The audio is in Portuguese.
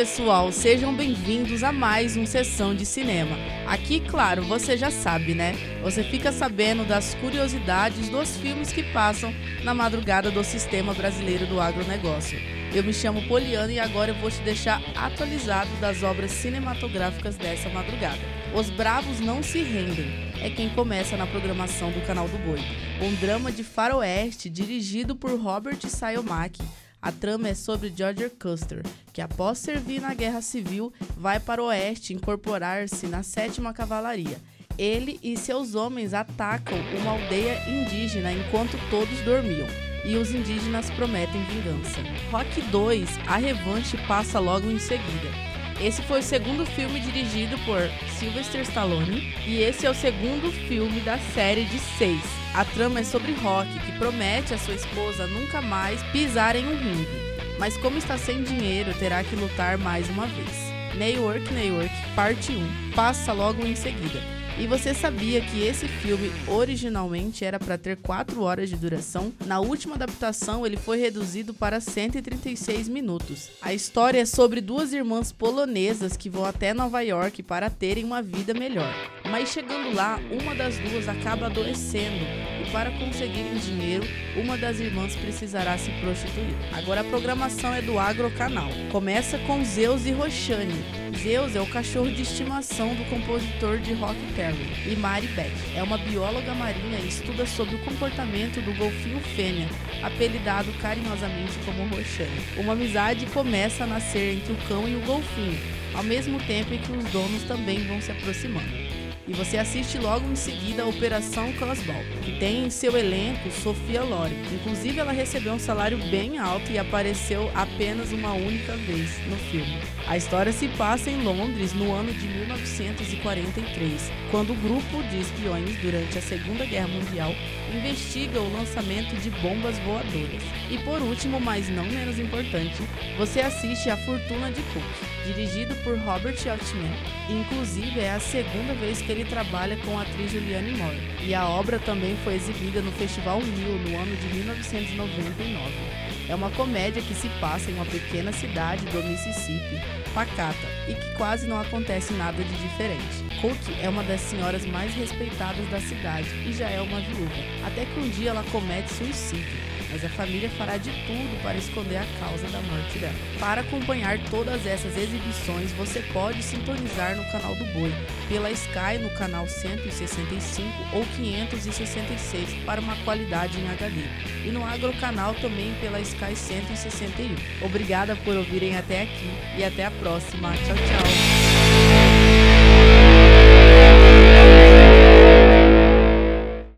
pessoal, sejam bem-vindos a mais um Sessão de Cinema. Aqui, claro, você já sabe, né? Você fica sabendo das curiosidades dos filmes que passam na madrugada do Sistema Brasileiro do Agronegócio. Eu me chamo Poliana e agora eu vou te deixar atualizado das obras cinematográficas dessa madrugada. Os Bravos Não Se Rendem é quem começa na programação do Canal do Boi. Um drama de faroeste dirigido por Robert Sayomaki. A trama é sobre George Custer, que após servir na Guerra Civil, vai para o oeste incorporar-se na 7 Cavalaria. Ele e seus homens atacam uma aldeia indígena enquanto todos dormiam e os indígenas prometem vingança. Rock 2, A Revanche passa logo em seguida. Esse foi o segundo filme dirigido por Sylvester Stallone e esse é o segundo filme da série de seis. A trama é sobre Rock, que promete a sua esposa nunca mais pisar em um ringue, mas como está sem dinheiro, terá que lutar mais uma vez. New York, New York, parte 1, passa logo em seguida. E você sabia que esse filme originalmente era para ter 4 horas de duração? Na última adaptação, ele foi reduzido para 136 minutos. A história é sobre duas irmãs polonesas que vão até Nova York para terem uma vida melhor. Mas chegando lá, uma das duas acaba adoecendo para conseguirem dinheiro, uma das irmãs precisará se prostituir. Agora a programação é do Agro Canal. Começa com Zeus e Roxane. Zeus é o cachorro de estimação do compositor de rock Terry. E Mari Beck é uma bióloga marinha e estuda sobre o comportamento do golfinho fêmea, apelidado carinhosamente como Roxane. Uma amizade começa a nascer entre o cão e o golfinho, ao mesmo tempo em que os donos também vão se aproximando e você assiste logo em seguida a Operação Crossball, que tem em seu elenco Sofia Loren. Inclusive, ela recebeu um salário bem alto e apareceu apenas uma única vez no filme. A história se passa em Londres no ano de 1943, quando o grupo de espiões durante a Segunda Guerra Mundial investiga o lançamento de bombas voadoras. E por último, mas não menos importante, você assiste A Fortuna de Cook, dirigido por Robert Altman. Inclusive, é a segunda vez que ele trabalha com a atriz Julianne Moore. E a obra também foi exibida no Festival Rio no ano de 1999. É uma comédia que se passa em uma pequena cidade do Mississippi, pacata, e que quase não acontece nada de diferente. Cook é uma das senhoras mais respeitadas da cidade e já é uma viúva, até que um dia ela comete suicídio mas a família fará de tudo para esconder a causa da morte dela. Para acompanhar todas essas exibições, você pode sintonizar no canal do Boi, pela Sky no canal 165 ou 566 para uma qualidade em HD, e no Agrocanal também pela Sky 161. Obrigada por ouvirem até aqui e até a próxima. Tchau, tchau.